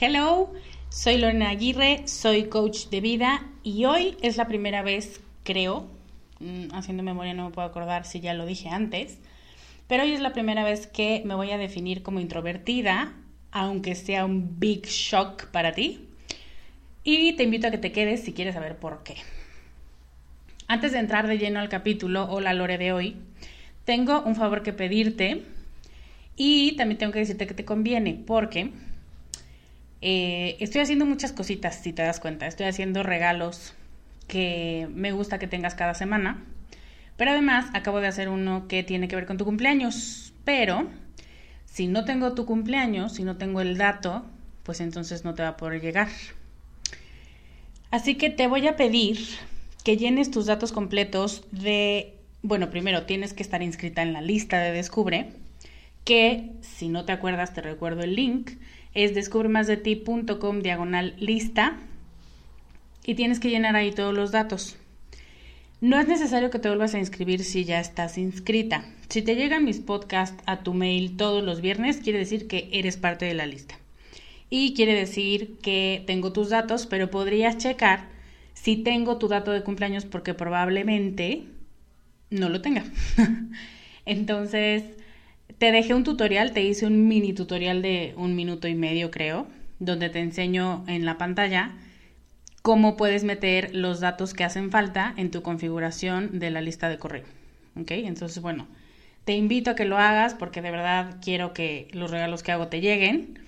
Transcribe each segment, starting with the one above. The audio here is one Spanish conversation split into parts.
Hello, soy Lorena Aguirre, soy coach de vida y hoy es la primera vez, creo, mm, haciendo memoria no me puedo acordar si ya lo dije antes, pero hoy es la primera vez que me voy a definir como introvertida, aunque sea un big shock para ti. Y te invito a que te quedes si quieres saber por qué. Antes de entrar de lleno al capítulo o la lore de hoy, tengo un favor que pedirte y también tengo que decirte que te conviene porque eh, estoy haciendo muchas cositas, si te das cuenta. Estoy haciendo regalos que me gusta que tengas cada semana. Pero además acabo de hacer uno que tiene que ver con tu cumpleaños. Pero si no tengo tu cumpleaños, si no tengo el dato, pues entonces no te va a poder llegar. Así que te voy a pedir que llenes tus datos completos de, bueno, primero tienes que estar inscrita en la lista de Descubre, que si no te acuerdas te recuerdo el link es descubremasdeti.com diagonal lista y tienes que llenar ahí todos los datos. No es necesario que te vuelvas a inscribir si ya estás inscrita. Si te llegan mis podcasts a tu mail todos los viernes, quiere decir que eres parte de la lista. Y quiere decir que tengo tus datos, pero podrías checar si tengo tu dato de cumpleaños porque probablemente no lo tenga. Entonces, te dejé un tutorial, te hice un mini tutorial de un minuto y medio creo, donde te enseño en la pantalla cómo puedes meter los datos que hacen falta en tu configuración de la lista de correo. ¿Ok? Entonces, bueno, te invito a que lo hagas porque de verdad quiero que los regalos que hago te lleguen.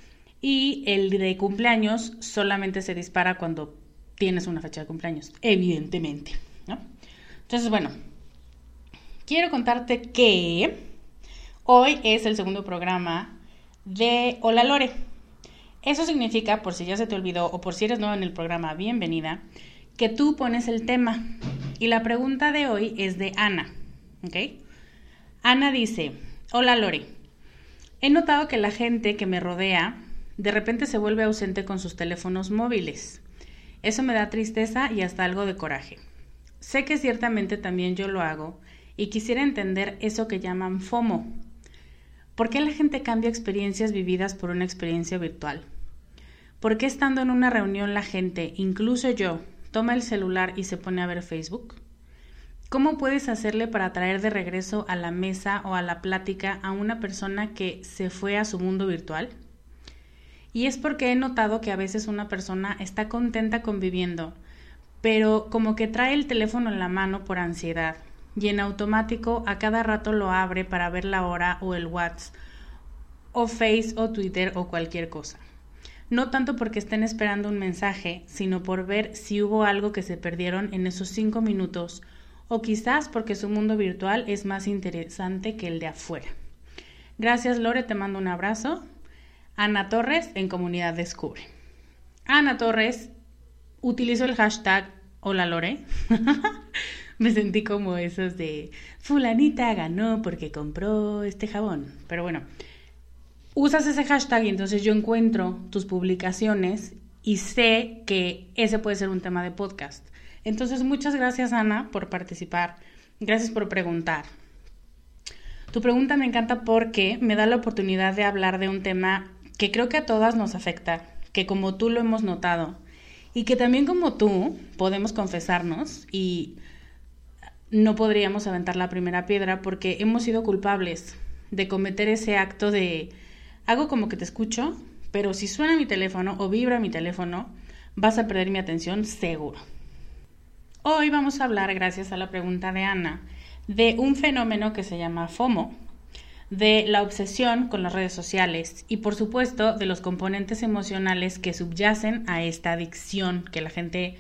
Y el de cumpleaños solamente se dispara cuando tienes una fecha de cumpleaños, evidentemente. ¿no? Entonces, bueno, quiero contarte que Hoy es el segundo programa de Hola Lore. Eso significa, por si ya se te olvidó o por si eres nuevo en el programa, bienvenida, que tú pones el tema. Y la pregunta de hoy es de Ana. ¿Ok? Ana dice, hola Lore, he notado que la gente que me rodea de repente se vuelve ausente con sus teléfonos móviles. Eso me da tristeza y hasta algo de coraje. Sé que ciertamente también yo lo hago y quisiera entender eso que llaman FOMO. ¿Por qué la gente cambia experiencias vividas por una experiencia virtual? ¿Por qué estando en una reunión la gente, incluso yo, toma el celular y se pone a ver Facebook? ¿Cómo puedes hacerle para traer de regreso a la mesa o a la plática a una persona que se fue a su mundo virtual? Y es porque he notado que a veces una persona está contenta conviviendo, pero como que trae el teléfono en la mano por ansiedad y en automático a cada rato lo abre para ver la hora o el WhatsApp o Face o Twitter o cualquier cosa. No tanto porque estén esperando un mensaje, sino por ver si hubo algo que se perdieron en esos cinco minutos o quizás porque su mundo virtual es más interesante que el de afuera. Gracias Lore, te mando un abrazo. Ana Torres en Comunidad Descubre. Ana Torres utilizó el hashtag Hola Lore. Me sentí como esos de fulanita ganó porque compró este jabón. Pero bueno, usas ese hashtag y entonces yo encuentro tus publicaciones y sé que ese puede ser un tema de podcast. Entonces, muchas gracias Ana por participar. Gracias por preguntar. Tu pregunta me encanta porque me da la oportunidad de hablar de un tema que creo que a todas nos afecta, que como tú lo hemos notado, y que también como tú podemos confesarnos y no podríamos aventar la primera piedra porque hemos sido culpables de cometer ese acto de hago como que te escucho, pero si suena mi teléfono o vibra mi teléfono, vas a perder mi atención seguro. Hoy vamos a hablar, gracias a la pregunta de Ana, de un fenómeno que se llama FOMO, de la obsesión con las redes sociales y por supuesto de los componentes emocionales que subyacen a esta adicción que la gente,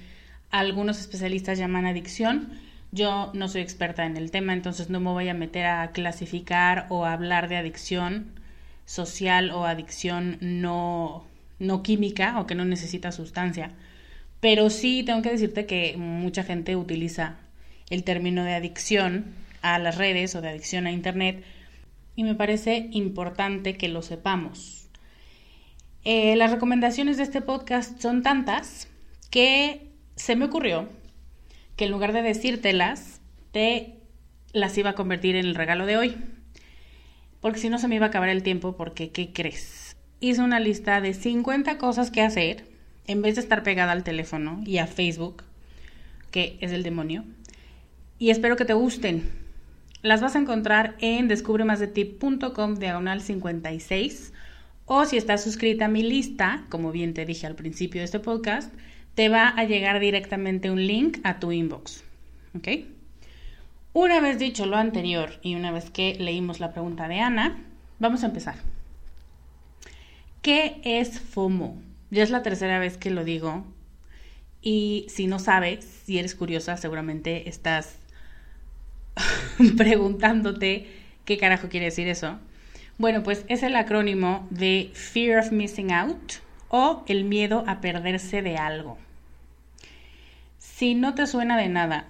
algunos especialistas llaman adicción. Yo no soy experta en el tema, entonces no me voy a meter a clasificar o hablar de adicción social o adicción no, no química o que no necesita sustancia. Pero sí tengo que decirte que mucha gente utiliza el término de adicción a las redes o de adicción a Internet y me parece importante que lo sepamos. Eh, las recomendaciones de este podcast son tantas que se me ocurrió que en lugar de decírtelas, te las iba a convertir en el regalo de hoy. Porque si no se me iba a acabar el tiempo porque, ¿qué crees? Hice una lista de 50 cosas que hacer en vez de estar pegada al teléfono y a Facebook, que es el demonio. Y espero que te gusten. Las vas a encontrar en descubremasdetip.com diagonal 56 o si estás suscrita a mi lista, como bien te dije al principio de este podcast, te va a llegar directamente un link a tu inbox. ¿Ok? Una vez dicho lo anterior y una vez que leímos la pregunta de Ana, vamos a empezar. ¿Qué es FOMO? Ya es la tercera vez que lo digo. Y si no sabes, si eres curiosa, seguramente estás preguntándote qué carajo quiere decir eso. Bueno, pues es el acrónimo de Fear of Missing Out o el miedo a perderse de algo. Si no te suena de nada,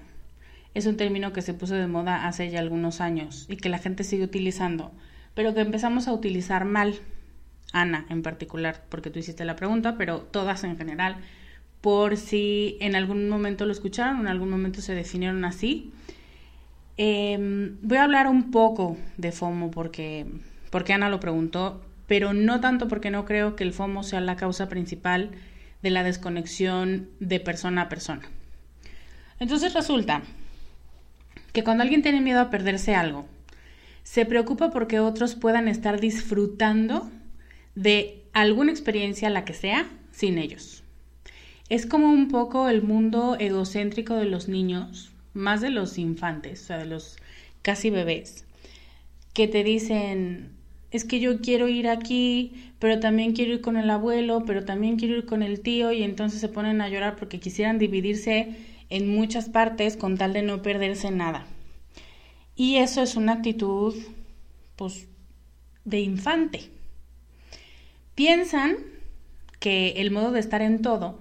es un término que se puso de moda hace ya algunos años y que la gente sigue utilizando, pero que empezamos a utilizar mal. Ana en particular, porque tú hiciste la pregunta, pero todas en general, por si en algún momento lo escucharon en algún momento se definieron así. Em, voy a hablar un poco de FOMO porque, porque Ana lo preguntó, pero no tanto porque no creo que el FOMO sea la causa principal de la desconexión de persona a persona. Entonces resulta que cuando alguien tiene miedo a perderse algo, se preocupa porque otros puedan estar disfrutando de alguna experiencia, la que sea, sin ellos. Es como un poco el mundo egocéntrico de los niños, más de los infantes, o sea, de los casi bebés, que te dicen, es que yo quiero ir aquí, pero también quiero ir con el abuelo, pero también quiero ir con el tío, y entonces se ponen a llorar porque quisieran dividirse en muchas partes con tal de no perderse nada. Y eso es una actitud, pues, de infante. Piensan que el modo de estar en todo,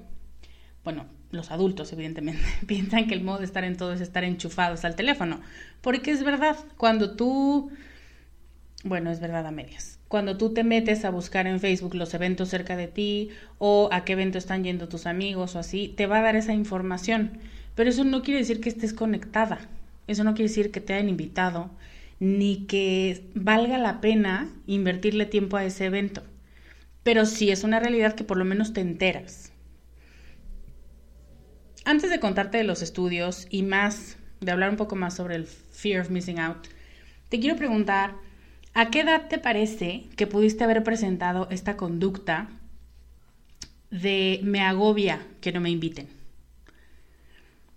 bueno, los adultos evidentemente, piensan que el modo de estar en todo es estar enchufados al teléfono. Porque es verdad, cuando tú, bueno, es verdad a medias. Cuando tú te metes a buscar en Facebook los eventos cerca de ti o a qué evento están yendo tus amigos o así, te va a dar esa información. Pero eso no quiere decir que estés conectada. Eso no quiere decir que te hayan invitado ni que valga la pena invertirle tiempo a ese evento. Pero sí es una realidad que por lo menos te enteras. Antes de contarte de los estudios y más, de hablar un poco más sobre el fear of missing out, te quiero preguntar, ¿a qué edad te parece que pudiste haber presentado esta conducta de me agobia que no me inviten?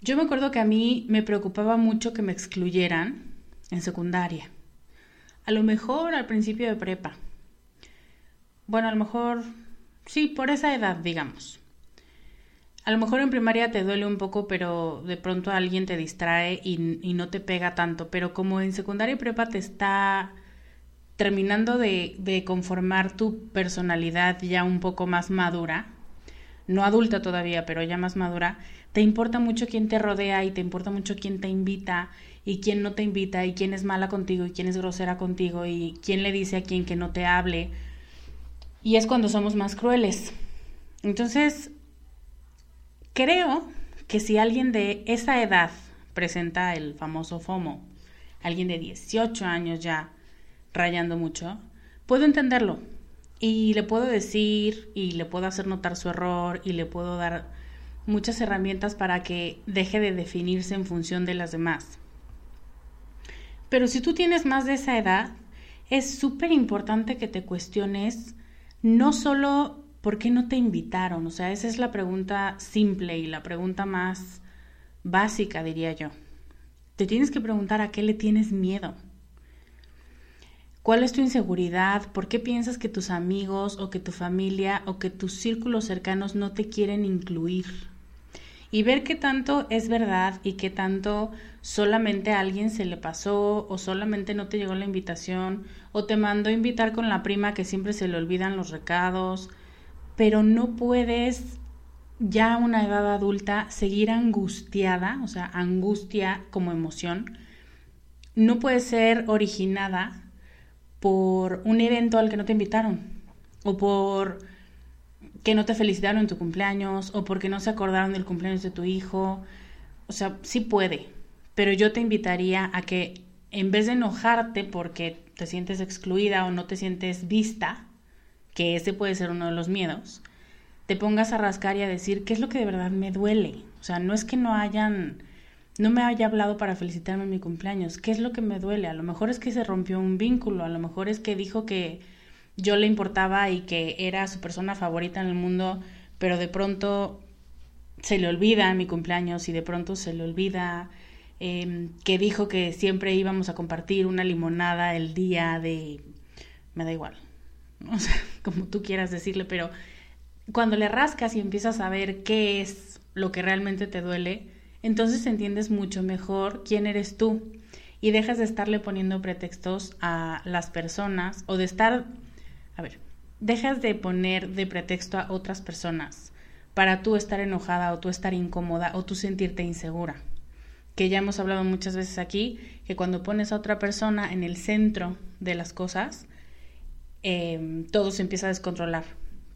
Yo me acuerdo que a mí me preocupaba mucho que me excluyeran en secundaria. A lo mejor al principio de prepa. Bueno, a lo mejor sí, por esa edad, digamos. A lo mejor en primaria te duele un poco, pero de pronto alguien te distrae y, no te pega tanto. Pero como en secundaria y prepa te está terminando de, conformar tu personalidad ya un poco más madura, no adulta todavía, pero ya más madura, te importa mucho quién te rodea y te importa mucho quién te invita y quién no te invita y quién es mala contigo y quién es grosera contigo y quién le dice a quién que no te hable. Y es cuando somos más crueles. Entonces, creo que si alguien de esa edad presenta el famoso FOMO, alguien de 18 años ya rayando mucho, puedo entenderlo y le puedo decir y le puedo hacer notar su error y le puedo dar muchas herramientas para que deje de definirse en función de las demás. Pero si tú tienes más de esa edad, es súper importante que te cuestiones no solo por qué no te invitaron, o sea, esa es la pregunta simple y la pregunta más básica, diría yo. Te tienes que preguntar a qué le tienes miedo. ¿Cuál es tu inseguridad? ¿Por qué piensas que tus amigos o que tu familia o que tus círculos cercanos no te quieren incluir? y ver qué tanto es verdad y qué tanto solamente a alguien se le pasó o solamente no te llegó la invitación o te mandó invitar con la prima que siempre se le olvidan los recados, pero no puedes ya a una edad adulta seguir angustiada, o sea, angustia como emoción, no puede ser originada por un evento al que no te invitaron o por que no te felicitaron en tu cumpleaños o porque no se acordaron del cumpleaños de tu hijo. O sea, sí puede, pero yo te invitaría a que en vez de enojarte porque te sientes excluida o no te sientes vista, que ese puede ser uno de los miedos, te pongas a rascar y a decir qué es lo que de verdad me duele. O sea, no es que no hayan, no me haya hablado para felicitarme en mi cumpleaños, qué es lo que me duele. A lo mejor es que se rompió un vínculo, a lo mejor es que dijo que yo le importaba y que era su persona favorita en el mundo, pero de pronto se le olvida mi cumpleaños y de pronto se le olvida eh, que dijo que siempre íbamos a compartir una limonada el día de... me da igual, o sea, como tú quieras decirle, pero cuando le rascas y empiezas a ver qué es lo que realmente te duele, entonces entiendes mucho mejor quién eres tú y dejas de estarle poniendo pretextos a las personas o de estar a ver, dejas de poner de pretexto a otras personas para tú estar enojada o tú estar incómoda o tú sentirte insegura. Que ya hemos hablado muchas veces aquí, que cuando pones a otra persona en el centro de las cosas, em, todo se empieza a descontrolar,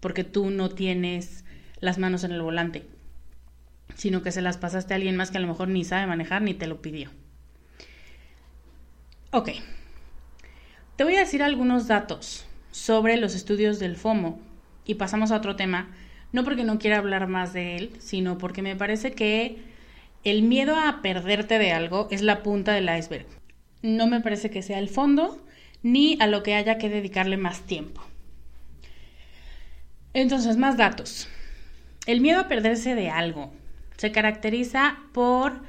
porque tú no tienes las manos en el volante, sino que se las pasaste a alguien más que a lo mejor ni sabe manejar ni te lo pidió. Ok, te voy a decir algunos datos sobre los estudios del FOMO. Y pasamos a otro tema, no porque no quiera hablar más de él, sino porque me parece que el miedo a perderte de algo es la punta del iceberg. No me parece que sea el fondo ni a lo que haya que dedicarle más tiempo. Entonces, más datos. El miedo a perderse de algo se caracteriza por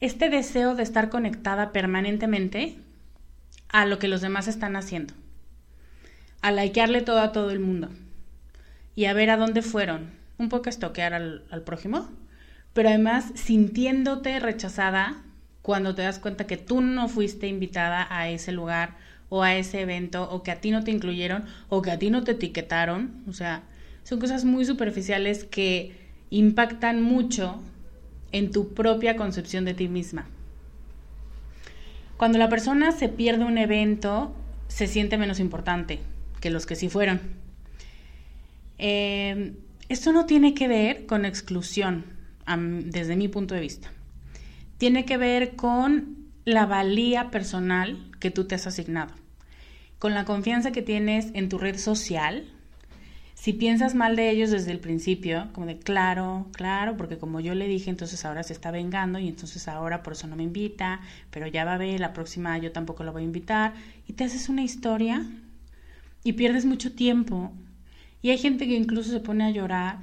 este deseo de estar conectada permanentemente a lo que los demás están haciendo a likearle todo a todo el mundo y a ver a dónde fueron. Un poco estoquear al, al prójimo, pero además sintiéndote rechazada cuando te das cuenta que tú no fuiste invitada a ese lugar o a ese evento o que a ti no te incluyeron o que a ti no te etiquetaron. O sea, son cosas muy superficiales que impactan mucho en tu propia concepción de ti misma. Cuando la persona se pierde un evento, se siente menos importante que los que sí fueron. Eh, esto no tiene que ver con exclusión, desde mi punto de vista. Tiene que ver con la valía personal que tú te has asignado, con la confianza que tienes en tu red social. Si piensas mal de ellos desde el principio, como de claro, claro, porque como yo le dije, entonces ahora se está vengando y entonces ahora por eso no me invita, pero ya va a ver, la próxima yo tampoco lo voy a invitar, y te haces una historia y pierdes mucho tiempo y hay gente que incluso se pone a llorar.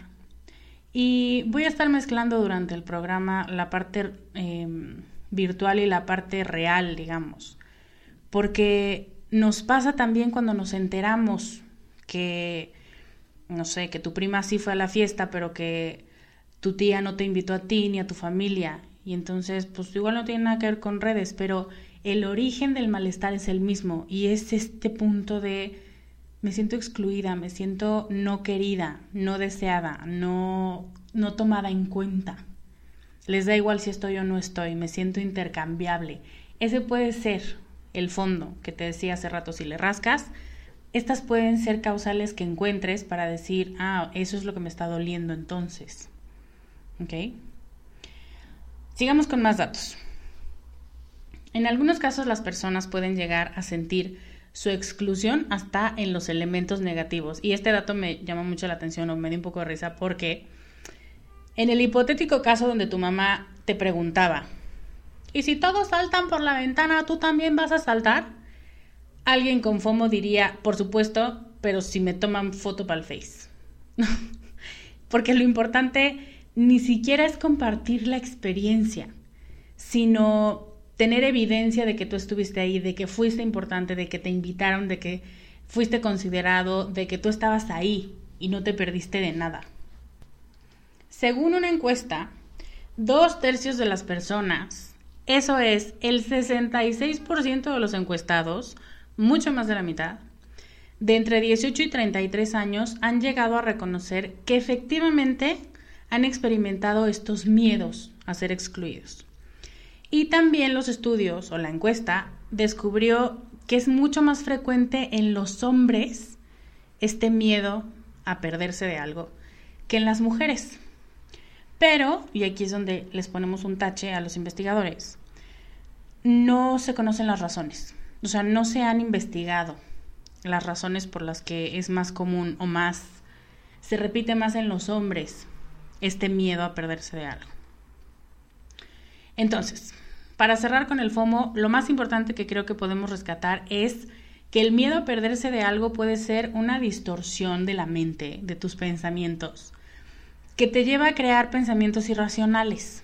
Y voy a estar mezclando durante el programa la parte em, virtual y la parte real, digamos. Porque nos pasa también cuando nos enteramos que, no sé, que tu prima sí fue a la fiesta, pero que tu tía no te invitó a ti ni a tu familia. Y entonces, pues igual no tiene nada que ver con redes, pero el origen del malestar es el mismo. Y es este punto de me siento excluida, me siento no querida, no deseada, no, no tomada en cuenta. Les da igual si estoy o no estoy, me siento intercambiable. Ese puede ser el fondo que te decía hace rato si le rascas. Estas pueden ser causales que encuentres para decir, ah, eso es lo que me está doliendo entonces. ¿Ok? Sigamos con más datos. En algunos casos las personas pueden llegar a sentir su exclusión hasta en los elementos negativos. Y este dato me llama mucho la atención o me dio un poco de risa porque en el hipotético caso donde tu mamá te preguntaba, ¿y si todos saltan por la ventana, tú también vas a saltar? Alguien con FOMO diría, por supuesto, pero si me toman foto para el Face. porque lo importante ni siquiera es compartir la experiencia, sino tener evidencia de que tú estuviste ahí, de que fuiste importante, de que te invitaron, de que fuiste considerado, de que tú estabas ahí y no te perdiste de nada. Según una encuesta, dos tercios de las personas, eso es el 66% de los encuestados, mucho más de la mitad, de entre 18 y 33 años han llegado a reconocer que efectivamente han experimentado estos miedos a ser excluidos. Y también los estudios o la encuesta descubrió que es mucho más frecuente en los hombres este miedo a perderse de algo que en las mujeres. Pero, y aquí es donde les ponemos un tache a los investigadores, no se conocen las razones. O sea, no se han investigado las razones por las que es más común o más, se repite más en los hombres este miedo a perderse de algo. Entonces, para cerrar con el FOMO, lo más importante que creo que podemos rescatar es que el miedo a perderse de algo puede ser una distorsión de la mente, de tus pensamientos, que te lleva a crear pensamientos irracionales.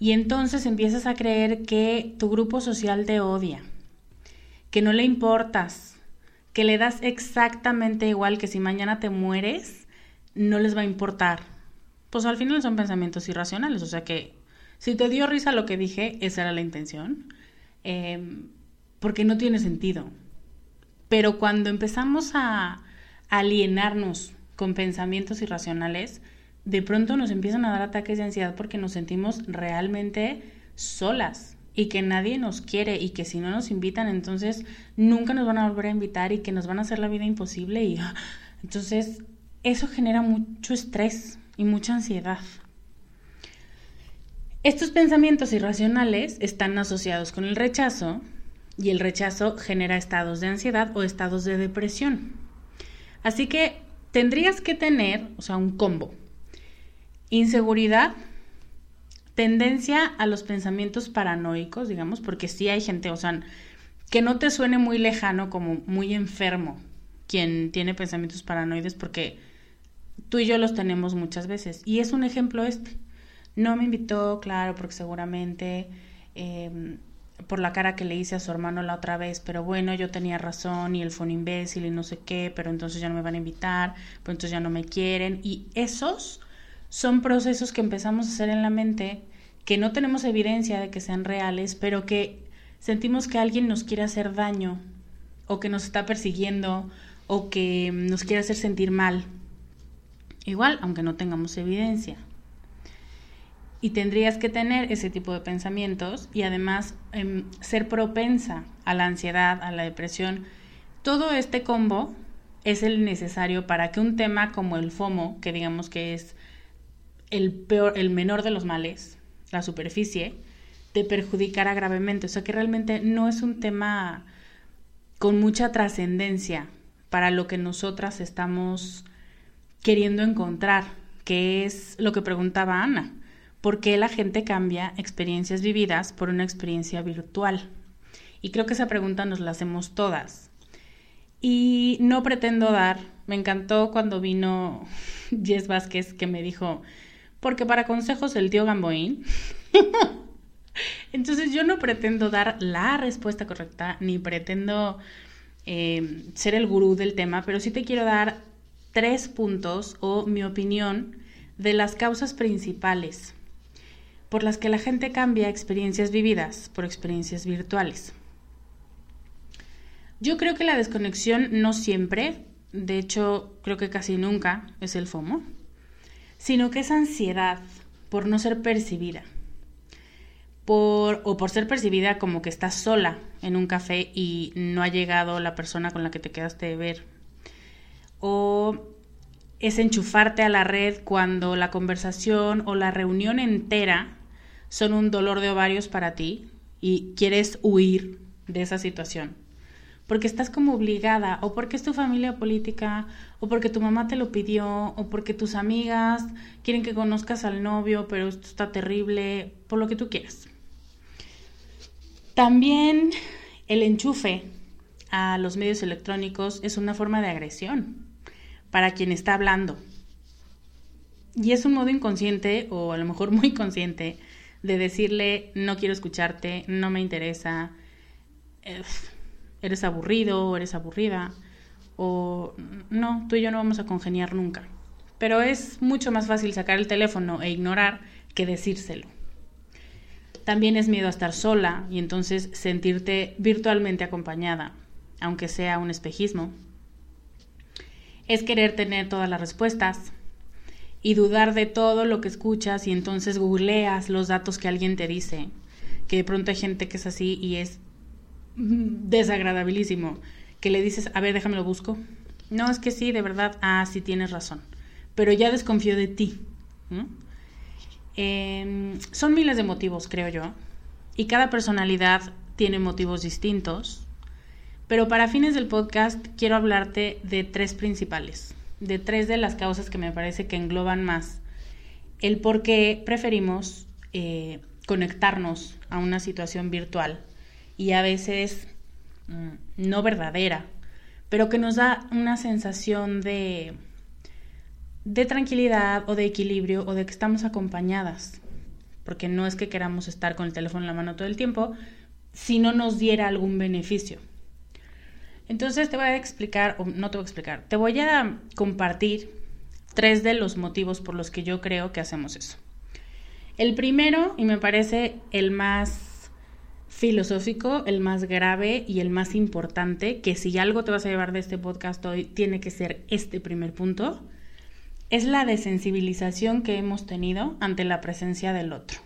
Y entonces empiezas a creer que tu grupo social te odia, que no le importas, que le das exactamente igual que si mañana te mueres, no les va a importar. Pues al final son pensamientos irracionales, o sea que si te dio risa lo que dije, esa era la intención, em, porque no tiene sentido. Pero cuando empezamos a alienarnos con pensamientos irracionales, de pronto nos empiezan a dar ataques de ansiedad porque nos sentimos realmente solas y que nadie nos quiere y que si no nos invitan entonces nunca nos van a volver a invitar y que nos van a hacer la vida imposible y entonces eso genera mucho estrés y mucha ansiedad. Estos pensamientos irracionales están asociados con el rechazo y el rechazo genera estados de ansiedad o estados de depresión. Así que tendrías que tener, o sea, un combo. Inseguridad, tendencia a los pensamientos paranoicos, digamos, porque sí hay gente, o sea, que no te suene muy lejano como muy enfermo quien tiene pensamientos paranoides porque tú y yo los tenemos muchas veces. Y es un ejemplo este. No me invitó, claro, porque seguramente em, por la cara que le hice a su hermano la otra vez, pero bueno, yo tenía razón y él fue un imbécil y no sé qué, pero entonces ya no me van a invitar, pues entonces ya no me quieren. Y esos son procesos que empezamos a hacer en la mente que no tenemos evidencia de que sean reales, pero que sentimos que alguien nos quiere hacer daño o que nos está persiguiendo o que nos quiere hacer sentir mal. Igual, aunque no tengamos evidencia. y tendrías que tener ese tipo de pensamientos y además em, ser propensa a la ansiedad, a la depresión. Todo este combo es el necesario para que un tema como el FOMO, que digamos que es el peor, el menor de los males, la superficie, te perjudicara gravemente. O sea que realmente no es un tema con mucha trascendencia para lo que nosotras estamos queriendo encontrar, que es lo que preguntaba Ana. ¿Por qué la gente cambia experiencias vividas por una experiencia virtual? Y creo que esa pregunta nos la hacemos todas. Y no pretendo dar, me encantó cuando vino Jess Vázquez que me dijo, porque para consejos el tío Gamboín. Entonces yo no pretendo dar la respuesta correcta, ni pretendo eh, ser el gurú del tema, pero sí te quiero dar tres puntos o mi opinión de las causas principales por las que la gente cambia experiencias vividas por experiencias virtuales. Yo creo que la desconexión no siempre, de hecho creo que casi nunca es el FOMO, sino que es ansiedad por no ser percibida por, o por ser percibida como que estás sola en un café y no ha llegado la persona con la que te quedaste de ver. O es enchufarte a la red cuando la conversación o la reunión entera son un dolor de ovarios para ti y quieres huir de esa situación. Porque estás como obligada, o porque es tu familia política, o porque tu mamá te lo pidió, o porque tus amigas quieren que conozcas al novio, pero esto está terrible, por lo que tú quieras. También el enchufe a los medios electrónicos es una forma de agresión para quien está hablando. Y es un modo inconsciente, o a lo mejor muy consciente, de decirle no quiero escucharte, no me interesa, eres aburrido o eres aburrida, o no, tú y yo no vamos a congeniar nunca. Pero es mucho más fácil sacar el teléfono e ignorar que decírselo. También es miedo a estar sola y entonces sentirte virtualmente acompañada, aunque sea un espejismo. Es querer tener todas las respuestas y dudar de todo lo que escuchas y entonces googleas los datos que alguien te dice. Que de pronto hay gente que es así y es desagradabilísimo. Que le dices, a ver, déjame lo busco. No, es que sí, de verdad, ah, sí tienes razón. Pero ya desconfío de ti. Em, son miles de motivos, creo yo, y cada personalidad tiene motivos distintos, pero para fines del podcast quiero hablarte de tres principales, de tres de las causas que me parece que engloban más el por qué preferimos eh, conectarnos a una situación virtual y a veces mm, no verdadera, pero que nos da una sensación de de tranquilidad o de equilibrio o de que estamos acompañadas, porque no es que queramos estar con el teléfono en la mano todo el tiempo, si no nos diera algún beneficio. Entonces te voy a explicar, o no te voy a explicar, te voy a compartir tres de los motivos por los que yo creo que hacemos eso. El primero, y me parece el más filosófico, el más grave y el más importante, que si algo te vas a llevar de este podcast hoy, tiene que ser este primer punto, es la desensibilización que hemos tenido ante la presencia del otro.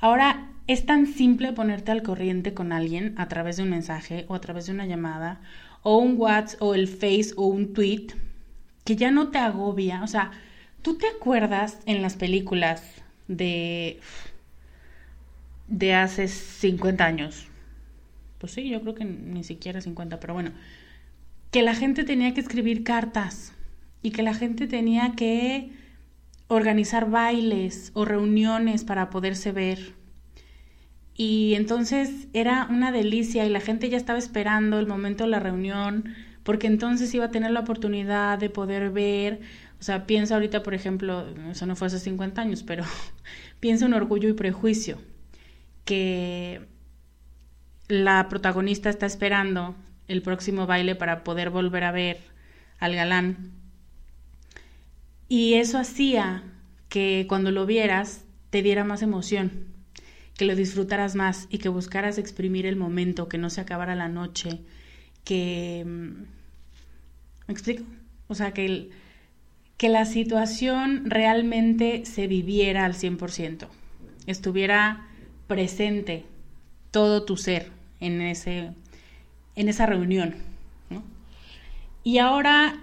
Ahora, es tan simple ponerte al corriente con alguien a través de un mensaje o a través de una llamada o un WhatsApp o el Face o un tweet que ya no te agobia. O sea, ¿tú te acuerdas en las películas de de hace 50 años? Pues sí, yo creo que ni siquiera 50, pero bueno, que la gente tenía que escribir cartas y que la gente tenía que organizar bailes o reuniones para poderse ver. Y entonces era una delicia y la gente ya estaba esperando el momento de la reunión porque entonces iba a tener la oportunidad de poder ver, o sea, piensa ahorita, por ejemplo, eso no fue hace 50 años, pero piensa en orgullo y prejuicio, que la protagonista está esperando el próximo baile para poder volver a ver al galán y eso hacía que cuando lo vieras te diera más emoción, que lo disfrutaras más y que buscaras exprimir el momento, que no se acabara la noche, que... Mm, ¿Me explico? O sea, que, que la situación realmente se viviera al 100%, estuviera presente todo tu ser en, ese, en esa reunión. Y ahora,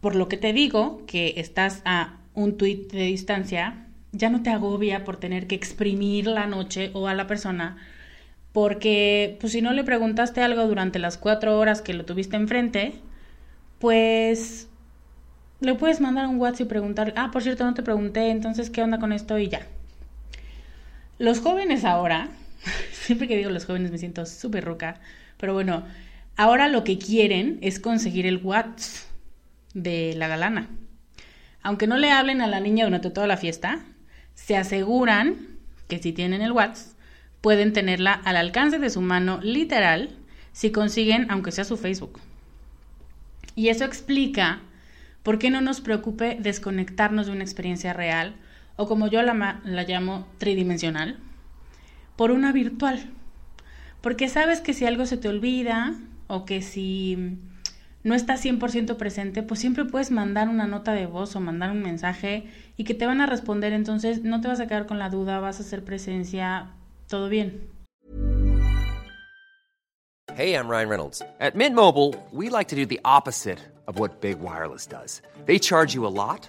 por lo que te digo, que estás a un tuit de distancia, ya no te agobia por tener que exprimir la noche o a la persona, porque pues si no le preguntaste algo durante las cuatro horas que lo tuviste enfrente, pues le puedes mandar un WhatsApp y preguntar, ah, por cierto, no te pregunté, entonces, ¿qué onda con esto? Y ya. Los jóvenes ahora, siempre que digo los jóvenes me siento súper roca, pero bueno, ahora lo que quieren es conseguir el WhatsApp de la galana. Aunque no le hablen a la niña durante toda la fiesta, se aseguran que si tienen el WhatsApp, pueden tenerla al alcance de su mano literal si consiguen, aunque sea su Facebook. Y eso explica por qué no nos preocupe desconectarnos de una experiencia real, o como yo la, la llamo tridimensional, por una virtual. Porque sabes que si algo se te olvida, o que si no estás 100% presente, pues siempre puedes mandar una nota de voz o mandar un mensaje y que te van a responder, entonces no te vas a quedar con la duda, vas a hacer presencia, todo bien. Hey, I'm Ryan Reynolds. At Mint Mobile, we like to do the opposite of what Big Wireless does. They charge you a lot,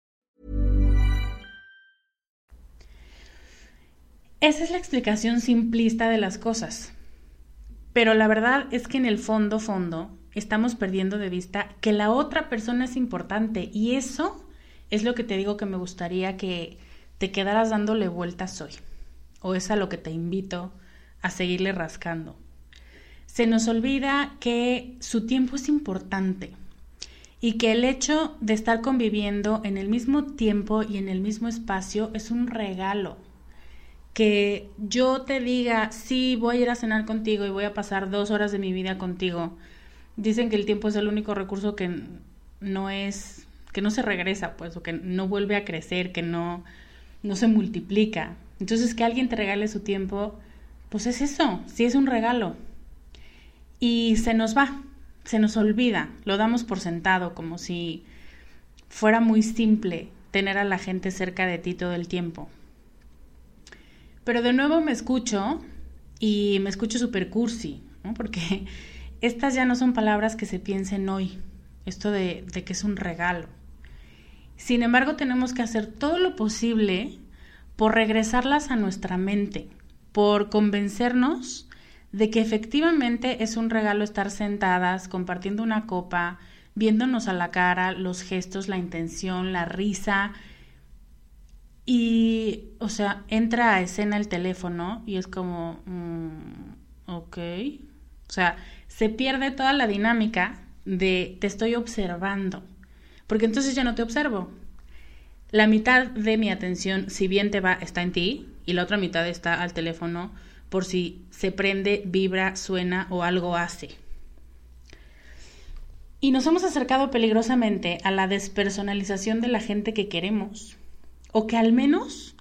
Esa es la explicación simplista de las cosas. Pero la verdad es que en el fondo, fondo, estamos perdiendo de vista que la otra persona es importante y eso es lo que te digo que me gustaría que te quedaras dándole vueltas hoy. O es a lo que te invito a seguirle rascando. Se nos olvida que su tiempo es importante y que el hecho de estar conviviendo en el mismo tiempo y en el mismo espacio es un regalo. Que yo te diga, sí, voy a ir a cenar contigo y voy a pasar dos horas de mi vida contigo. Dicen que el tiempo es el único recurso que no es que no se regresa, pues, o que no vuelve a crecer, que no, no se multiplica. Entonces, que alguien te regale su tiempo, pues es eso, sí es un regalo. Y se nos va, se nos olvida, lo damos por sentado, como si fuera muy simple tener a la gente cerca de ti todo el tiempo. Pero de nuevo me escucho y me escucho super cursi, ¿no? porque estas ya no son palabras que se piensen hoy, esto de, de que es un regalo. Sin embargo, tenemos que hacer todo lo posible por regresarlas a nuestra mente, por convencernos de que efectivamente es un regalo estar sentadas, compartiendo una copa, viéndonos a la cara, los gestos, la intención, la risa. Y, o sea, entra a escena el teléfono y es como, mm, ok. O sea, se pierde toda la dinámica de te estoy observando porque entonces ya no te observo. La mitad de mi atención, si bien te va, está en ti y la otra mitad está al teléfono por si se prende, vibra, suena o algo hace. Y nos hemos acercado peligrosamente a la despersonalización de la gente que queremos, o que al menos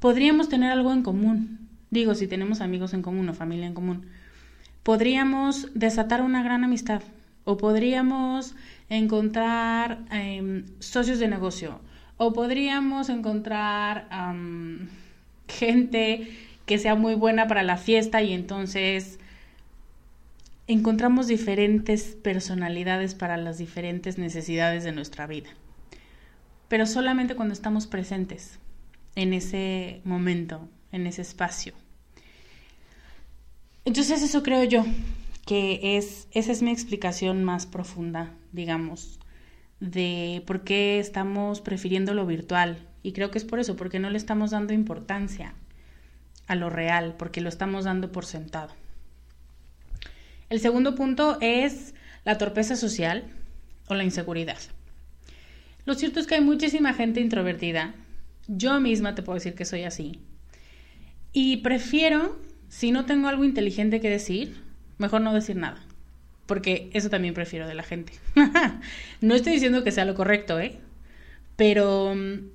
podríamos tener algo en común. Digo, si tenemos amigos en común o familia en común. Podríamos desatar una gran amistad, o podríamos encontrar em, socios de negocio o podríamos encontrar gente que sea muy buena para la fiesta y entonces encontramos diferentes personalidades para las diferentes necesidades de nuestra vida. Pero solamente cuando estamos presentes en ese momento, en ese espacio. Entonces eso creo yo, que es, esa es mi explicación más profunda, digamos, de por qué estamos prefiriendo lo virtual. Y creo que es por eso, porque no le estamos dando importancia a lo real, porque lo estamos dando por sentado. El segundo punto es la torpeza social o la inseguridad. Lo cierto es que hay muchísima gente introvertida. Yo misma te puedo decir que soy así. Y prefiero si no tengo algo inteligente que decir, mejor no decir nada. Porque eso también prefiero de la gente. no estoy diciendo que sea lo correcto, ¿eh? Pero mm,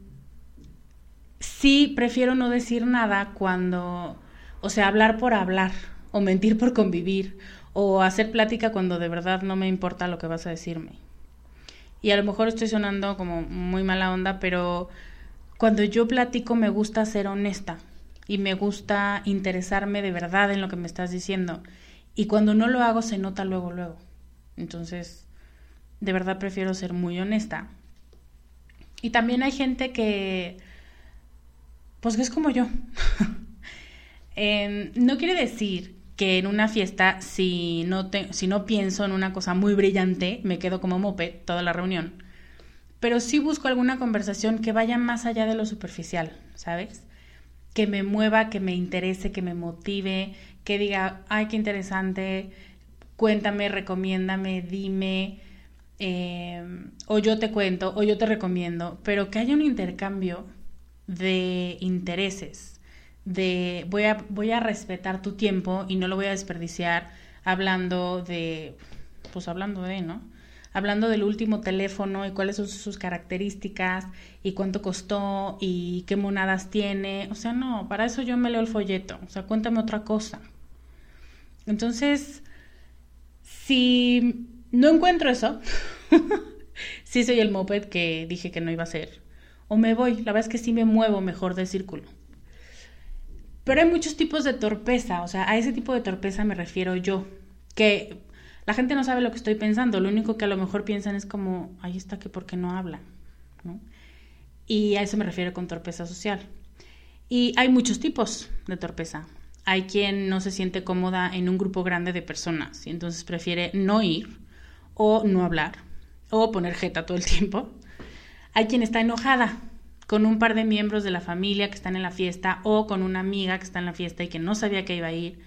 sí prefiero no decir nada cuando, o sea, hablar por hablar, o mentir por convivir, o hacer plática cuando de verdad no me importa lo que vas a decirme. Y a lo mejor estoy sonando como muy mala onda, pero cuando yo platico me gusta ser honesta y me gusta interesarme de verdad en lo que me estás diciendo. Y cuando no lo hago se nota luego, luego. Entonces, de verdad prefiero ser muy honesta. Y también hay gente que, pues que es como yo. Em, no quiere decir que en una fiesta, si no, si no pienso en una cosa muy brillante, me quedo como mope toda la reunión. Pero sí busco alguna conversación que vaya más allá de lo superficial, ¿sabes? Que me mueva, que me interese, que me motive, que diga, ay, qué interesante, cuéntame, recomiéndame, dime, em, o yo te cuento, o yo te recomiendo, pero que haya un intercambio de intereses, de voy a, voy a respetar tu tiempo y no lo voy a desperdiciar hablando de, pues hablando de, ¿no? Hablando del último teléfono y cuáles son sus características y cuánto costó y qué monadas tiene. O sea, no, para eso yo me leo el folleto. O sea, cuéntame otra cosa. Entonces, si no encuentro eso, sí soy el moped que dije que no iba a ser. O me voy, la verdad es que sí me muevo mejor del círculo. Pero hay muchos tipos de torpeza, o sea, a ese tipo de torpeza me refiero yo, que la gente no sabe lo que estoy pensando, lo único que a lo mejor piensan es como, ahí está que por qué no habla, Y a eso me refiero con torpeza social. Y hay muchos tipos de torpeza. Hay quien no se siente cómoda en un grupo grande de personas y entonces prefiere no ir o no hablar o poner jeta todo el tiempo. Hay quien está enojada con un par de miembros de la familia que están en la fiesta o con una amiga que está en la fiesta y que no sabía que iba a ir.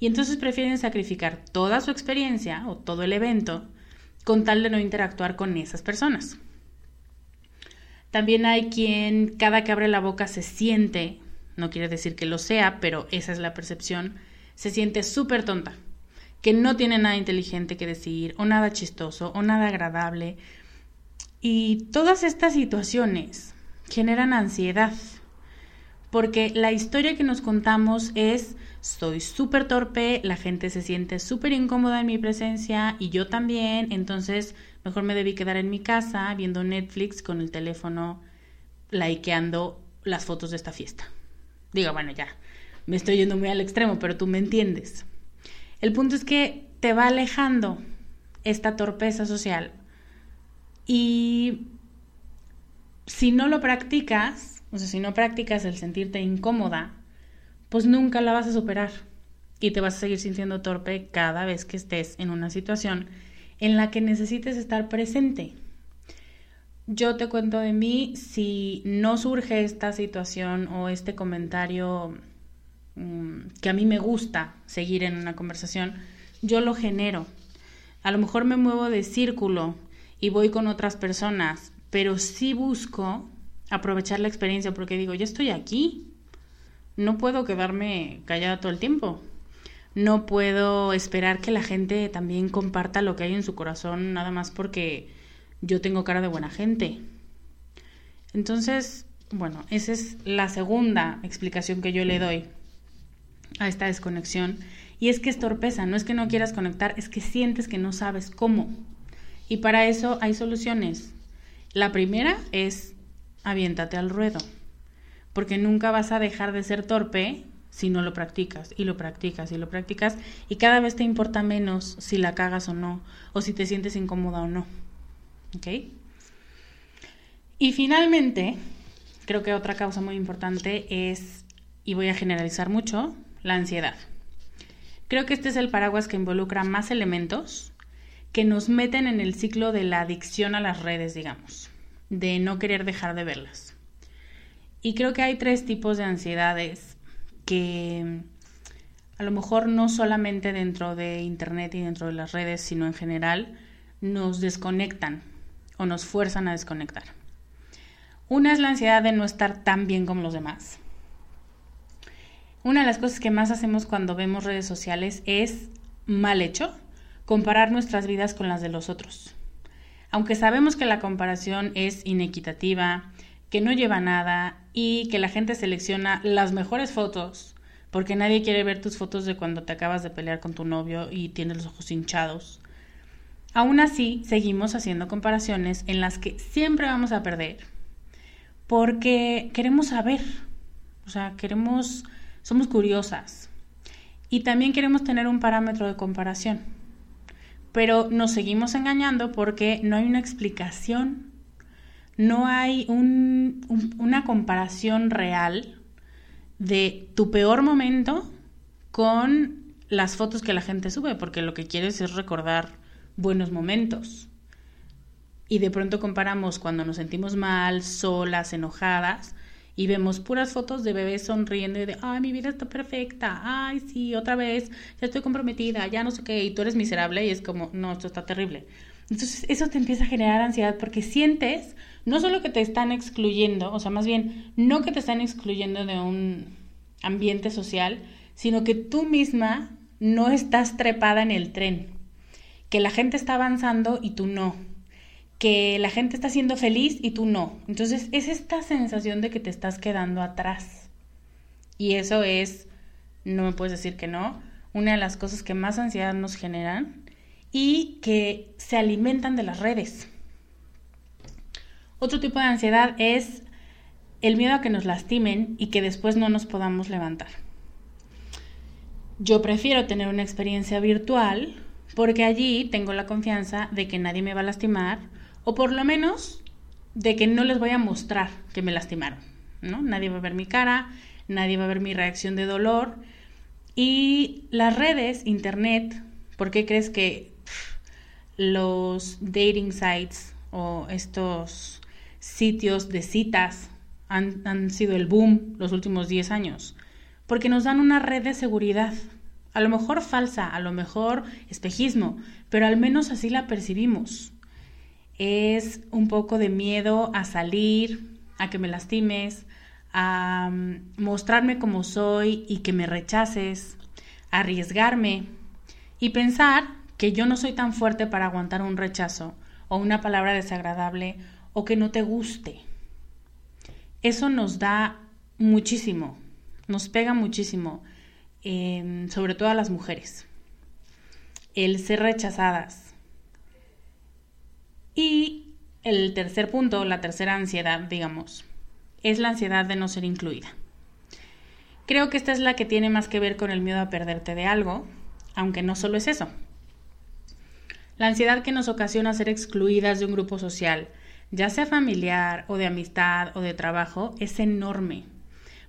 Y entonces prefieren sacrificar toda su experiencia o todo el evento con tal de no interactuar con esas personas. También hay quien cada que abre la boca se siente no quiere decir que lo sea, pero esa es la percepción, se siente súper tonta, que no tiene nada inteligente que decir, o nada chistoso, o nada agradable. Y todas estas situaciones generan ansiedad, porque la historia que nos contamos es, soy súper torpe, la gente se siente súper incómoda en mi presencia y yo también, entonces mejor me debí quedar en mi casa viendo Netflix con el teléfono likeando las fotos de esta fiesta. Digo, bueno, ya, me estoy yendo muy al extremo, pero tú me entiendes. El punto es que te va alejando esta torpeza social y si no lo practicas, o sea, si no practicas el sentirte incómoda, pues nunca la vas a superar y te vas a seguir sintiendo torpe cada vez que estés en una situación en la que necesites estar presente. Yo te cuento de mí, si no surge esta situación o este comentario mm, que a mí me gusta seguir en una conversación, yo lo genero. A lo mejor me muevo de círculo y voy con otras personas, pero sí busco aprovechar la experiencia porque digo, ya estoy aquí, no puedo quedarme callada todo el tiempo. No puedo esperar que la gente también comparta lo que hay en su corazón nada más porque yo tengo cara de buena gente. Entonces, bueno, esa es la segunda explicación que yo le doy a esta desconexión. Y es que es torpeza, no es que no quieras conectar, es que sientes que no sabes cómo. Y para eso hay soluciones. La primera es aviéntate al ruedo, porque nunca vas a dejar de ser torpe si no lo practicas y lo practicas y lo practicas y cada vez te importa menos si la cagas o no, o si te sientes incómoda o no. ¿Ok? Y finalmente, creo que otra causa muy importante es, y voy a generalizar mucho, la ansiedad. Creo que este es el paraguas que involucra más elementos que nos meten en el ciclo de la adicción a las redes, digamos, de no querer dejar de verlas. Y creo que hay tres tipos de ansiedades que a lo mejor no solamente dentro de Internet y dentro de las redes, sino en general, nos desconectan o nos fuerzan a desconectar. Una es la ansiedad de no estar tan bien como los demás. Una de las cosas que más hacemos cuando vemos redes sociales es, mal hecho, comparar nuestras vidas con las de los otros. Aunque sabemos que la comparación es inequitativa, que no lleva nada y que la gente selecciona las mejores fotos, porque nadie quiere ver tus fotos de cuando te acabas de pelear con tu novio y tienes los ojos hinchados. Aún así, seguimos haciendo comparaciones en las que siempre vamos a perder, porque queremos saber, o sea, queremos, somos curiosas y también queremos tener un parámetro de comparación, pero nos seguimos engañando porque no hay una explicación, no hay una comparación real de tu peor momento con las fotos que la gente sube, porque lo que quieres es recordar buenos momentos. Y de pronto comparamos cuando nos sentimos mal, solas, enojadas, y vemos puras fotos de bebés sonriendo y de, ay, mi vida está perfecta, ay, sí, otra vez, ya estoy comprometida, ya no sé qué, y tú eres miserable y es como, no, esto está terrible. Entonces eso te empieza a generar ansiedad porque sientes no solo que te están excluyendo, o sea, más bien, no que te están excluyendo de un ambiente social, sino que tú misma no estás trepada en el tren que la gente está avanzando y tú no, que la gente está siendo feliz y tú no. Entonces es esta sensación de que te estás quedando atrás. Y eso es, no me puedes decir que no, una de las cosas que más ansiedad nos generan y que se alimentan de las redes. Otro tipo de ansiedad es el miedo a que nos lastimen y que después no nos podamos levantar. Yo prefiero tener una experiencia virtual porque allí tengo la confianza de que nadie me va a lastimar o por lo menos de que no les voy a mostrar que me lastimaron, ¿no? Nadie va a ver mi cara, nadie va a ver mi reacción de dolor y las redes, internet, ¿por qué crees que los dating sites o estos sitios de citas han, han sido el boom los últimos 10 años? Porque nos dan una red de seguridad, a lo mejor falsa, a lo mejor espejismo, pero al menos así la percibimos. Es un poco de miedo a salir, a que me lastimes, a mm, mostrarme como soy y que me rechaces, a arriesgarme y pensar que yo no soy tan fuerte para aguantar un rechazo o una palabra desagradable o que no te guste. Eso nos da muchísimo, nos pega muchísimo sobre todo a las mujeres. El ser rechazadas. Y el tercer punto, la tercera ansiedad, digamos, es la ansiedad de no ser incluida. Creo que esta es la que tiene más que ver con el miedo a perderte de algo, aunque no solo es eso. La ansiedad que nos ocasiona ser excluidas de un grupo social, ya sea familiar o de amistad o de trabajo, es enorme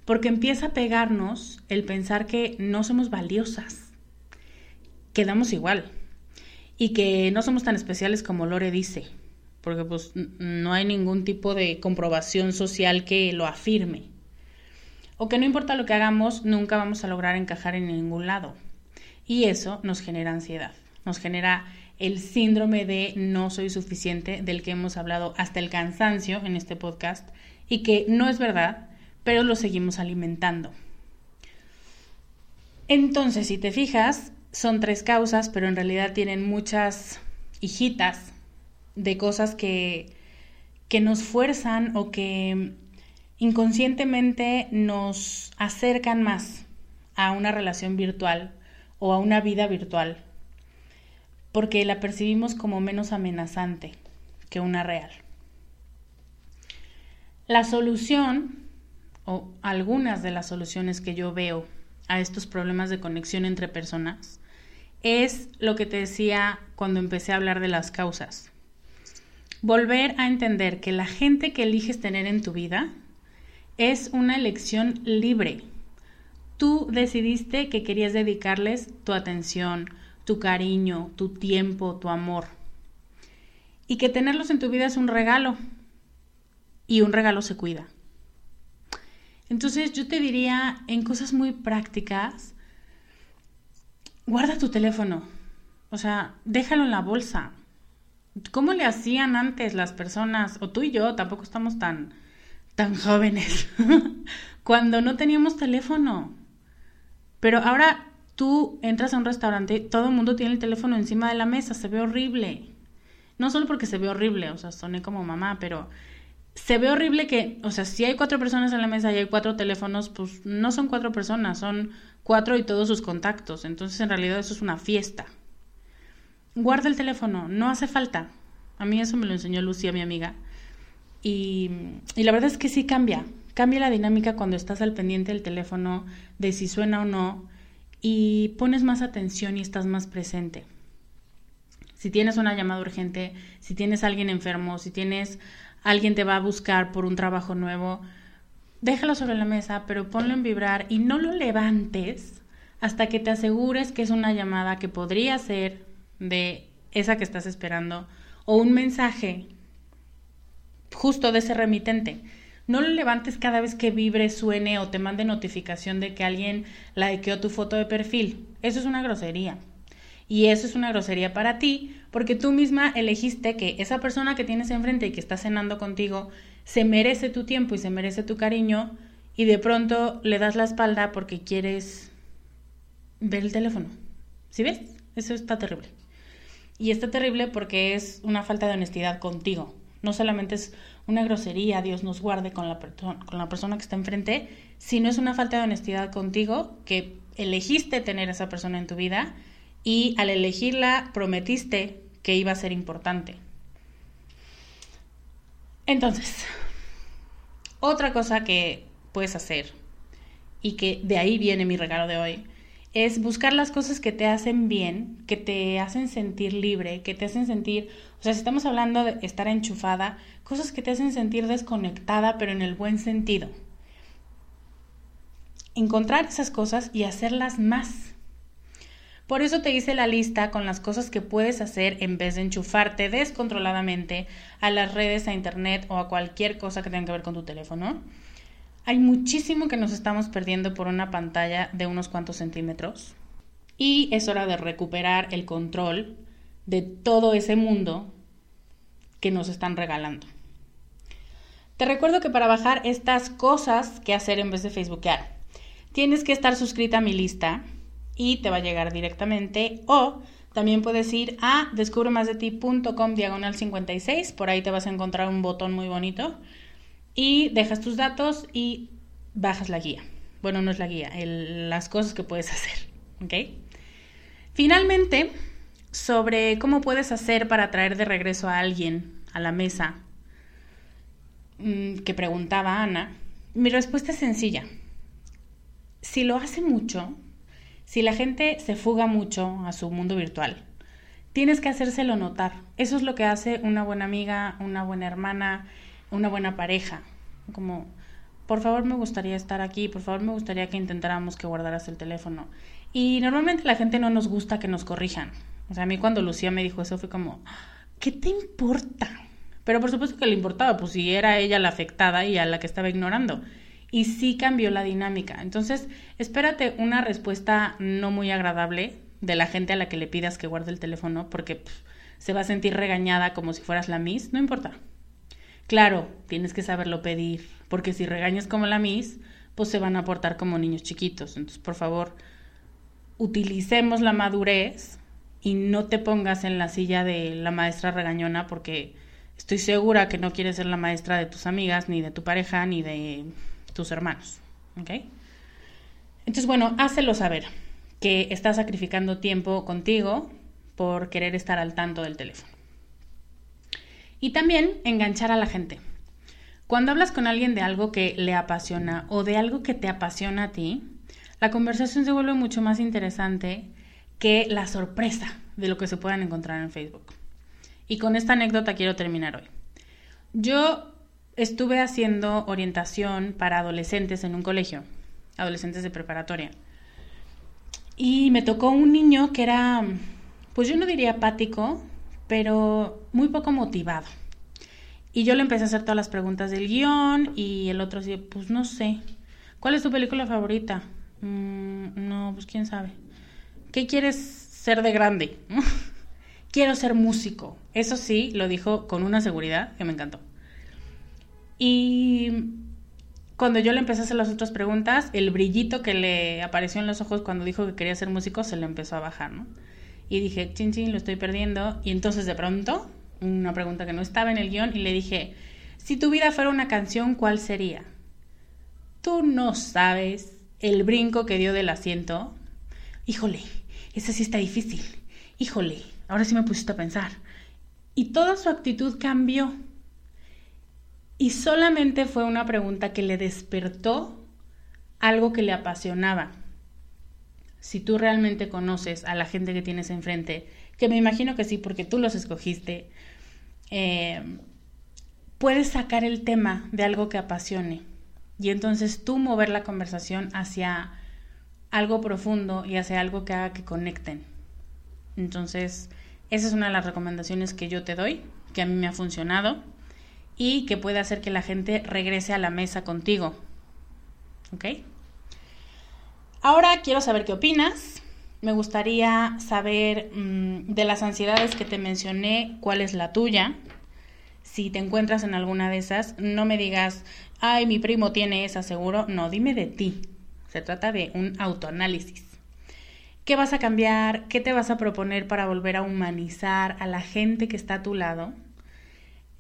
porque empieza a pegarnos el pensar que no somos valiosas, quedamos igual y que no somos tan especiales como Lore dice, porque pues no hay ningún tipo de comprobación social que lo afirme. O que no importa lo que hagamos, nunca vamos a lograr encajar en ningún lado. Y eso nos genera ansiedad, nos genera el síndrome de no soy suficiente del que hemos hablado hasta el cansancio en este podcast y que no es verdad pero lo seguimos alimentando. Entonces, si te fijas, son tres causas, pero en realidad tienen muchas hijitas de cosas que, que nos fuerzan o que inconscientemente nos acercan más a una relación virtual o a una vida virtual, porque la percibimos como menos amenazante que una real. La solución o algunas de las soluciones que yo veo a estos problemas de conexión entre personas es lo que te decía cuando empecé a hablar de las causas. Volver a entender que la gente que eliges tener en tu vida es una elección libre. Tú decidiste que querías dedicarles tu atención, tu cariño, tu tiempo, tu amor. Y que tenerlos en tu vida es un regalo. Y un regalo se cuida. Entonces yo te diría en cosas muy prácticas, guarda tu teléfono, o sea, déjalo en la bolsa. ¿Cómo le hacían antes las personas, o tú y yo, tampoco estamos tan, tan jóvenes, cuando no teníamos teléfono? Pero ahora tú entras a un restaurante, todo el mundo tiene el teléfono encima de la mesa, se ve horrible. No solo porque se ve horrible, o sea, soné como mamá, pero se ve horrible que, o sea, si hay cuatro personas en la mesa y hay cuatro teléfonos, pues no son cuatro personas, son cuatro y todos sus contactos. Entonces, en realidad, eso es una fiesta. Guarda el teléfono, no hace falta. A mí eso me lo enseñó Lucía, mi amiga. Y, y la verdad es que sí cambia. Cambia la dinámica cuando estás al pendiente del teléfono, de si suena o no, y pones más atención y estás más presente. Si tienes una llamada urgente, si tienes alguien enfermo, si tienes alguien te va a buscar por un trabajo nuevo, déjalo sobre la mesa, pero ponlo en vibrar y no lo levantes hasta que te asegures que es una llamada que podría ser de esa que estás esperando o un mensaje justo de ese remitente. No lo levantes cada vez que vibre, suene o te mande notificación de que alguien likeó tu foto de perfil. Eso es una grosería. Y eso es una grosería para ti, porque tú misma elegiste que esa persona que tienes enfrente y que está cenando contigo se merece tu tiempo y se merece tu cariño, y de pronto le das la espalda porque quieres ver el teléfono. ¿Sí ves? Eso está terrible. Y está terrible porque es una falta de honestidad contigo. No solamente es una grosería, Dios nos guarde con la, con la persona que está enfrente, sino es una falta de honestidad contigo que elegiste tener a esa persona en tu vida y al elegirla prometiste que iba a ser importante. Entonces, otra cosa que puedes hacer y que de ahí viene mi regalo de hoy es buscar las cosas que te hacen bien, que te hacen sentir libre, que te hacen sentir, o sea, si estamos hablando de estar enchufada, cosas que te hacen sentir desconectada, pero en el buen sentido. Encontrar esas cosas y hacerlas más. Por eso te hice la lista con las cosas que puedes hacer en vez de enchufarte descontroladamente a las redes, a internet o a cualquier cosa que tenga que ver con tu teléfono. Hay muchísimo que nos estamos perdiendo por una pantalla de unos cuantos centímetros y es hora de recuperar el control de todo ese mundo que nos están regalando. Te recuerdo que para bajar estas cosas que hacer en vez de Facebookear, tienes que estar suscrita a mi lista y te va a llegar directamente o también puedes ir a descubremasdeti.com diagonal 56, por ahí te vas a encontrar un botón muy bonito y dejas tus datos y bajas la guía. Bueno, no es la guía, las cosas que puedes hacer, ¿ok? Finalmente, sobre cómo puedes hacer para traer de regreso a alguien a la mesa mm, que preguntaba Ana, mi respuesta es sencilla. Si lo hace mucho, si la gente se fuga mucho a su mundo virtual, tienes que hacérselo notar. Eso es lo que hace una buena amiga, una buena hermana, una buena pareja. Como, por favor me gustaría estar aquí, por favor me gustaría que intentáramos que guardaras el teléfono. Y normalmente la gente no nos gusta que nos corrijan. O sea, a mí cuando Lucía me dijo eso fue como, ¿qué te importa? Pero por supuesto que le importaba, pues si era ella la afectada y a la que estaba ignorando y sí cambió la dinámica. Entonces, espérate una respuesta no muy agradable de la gente a la que le pidas que guarde el teléfono porque se va a sentir regañada como si fueras la Miss, no importa. Claro, tienes que saberlo pedir, porque si regañas como la Miss, pues se van a portar como niños chiquitos. Entonces, por favor, utilicemos la madurez y no te pongas en la silla de la maestra regañona porque estoy segura que no quieres ser la maestra de tus amigas, ni de tu pareja, ni de tus hermanos. ¿Ok? Entonces, bueno, hácelo saber que estás sacrificando tiempo contigo por querer estar al tanto del teléfono. Y también enganchar a la gente. Cuando hablas con alguien de algo que le apasiona o de algo que te apasiona a ti, la conversación se vuelve mucho más interesante que la sorpresa de lo que se puedan encontrar en Facebook. Y con esta anécdota quiero terminar hoy. Yo estuve haciendo orientación para adolescentes en un colegio, adolescentes de preparatoria. Y me tocó un niño que era, pues yo no diría apático, pero muy poco motivado. Y yo le empecé a hacer todas las preguntas del guion y el otro decía, pues no sé, ¿cuál es tu película favorita? Mm, no, pues quién sabe. ¿Qué quieres ser de grande? Quiero ser músico. Eso sí, lo dijo con una seguridad que me encantó. Y cuando yo le empecé a hacer las otras preguntas, el brillito que le apareció en los ojos cuando dijo que quería ser músico se le empezó a bajar, ¿no? Y dije, chin, chin, lo estoy perdiendo. Y entonces de pronto, una pregunta que no estaba en el guion, y le dije, si tu vida fuera una canción, ¿cuál sería? Tú no sabes el brinco que dio del asiento. Híjole, esa sí está difícil. Híjole, ahora sí me pusiste a pensar. Y toda su actitud cambió. Y solamente fue una pregunta que le despertó algo que le apasionaba. Si tú realmente conoces a la gente que tienes enfrente, que me imagino que sí, porque tú los escogiste, eh, puedes sacar el tema de algo que apasione. Y entonces tú mover la conversación hacia algo profundo y hacia algo que haga que conecten. Entonces, esa es una de las recomendaciones que yo te doy, que a mí me ha funcionado y que puede hacer que la gente regrese a la mesa contigo. ¿Ok? Ahora quiero saber qué opinas. Me gustaría saber mm, de las ansiedades que te mencioné, cuál es la tuya. Si te encuentras en alguna de esas, no me digas, ay, mi primo tiene esa seguro. No, dime de ti. Se trata de un autoanálisis. ¿Qué vas a cambiar? ¿Qué te vas a proponer para volver a humanizar a la gente que está a tu lado?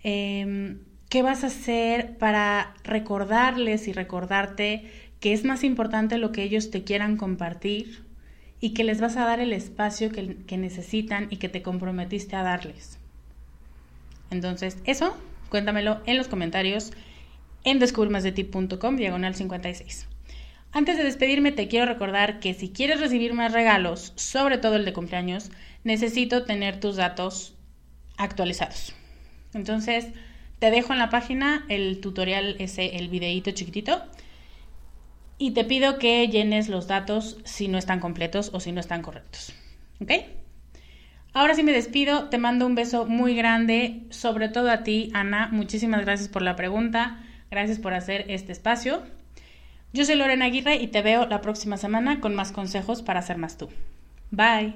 Em, ¿Qué vas a hacer para recordarles y recordarte que es más importante lo que ellos te quieran compartir y que les vas a dar el espacio que, que necesitan y que te comprometiste a darles? Entonces, eso, cuéntamelo en los comentarios en descubremasdeti.com, diagonal 56. Antes de despedirme, te quiero recordar que si quieres recibir más regalos, sobre todo el de cumpleaños, necesito tener tus datos actualizados. Entonces, te dejo en la página el tutorial, ese, el videíto chiquitito, y te pido que llenes los datos si no están completos o si no están correctos. ¿Ok? Ahora sí me despido, te mando un beso muy grande, sobre todo a ti, Ana. Muchísimas gracias por la pregunta, gracias por hacer este espacio. Yo soy Lorena Aguirre y te veo la próxima semana con más consejos para ser más tú. Bye.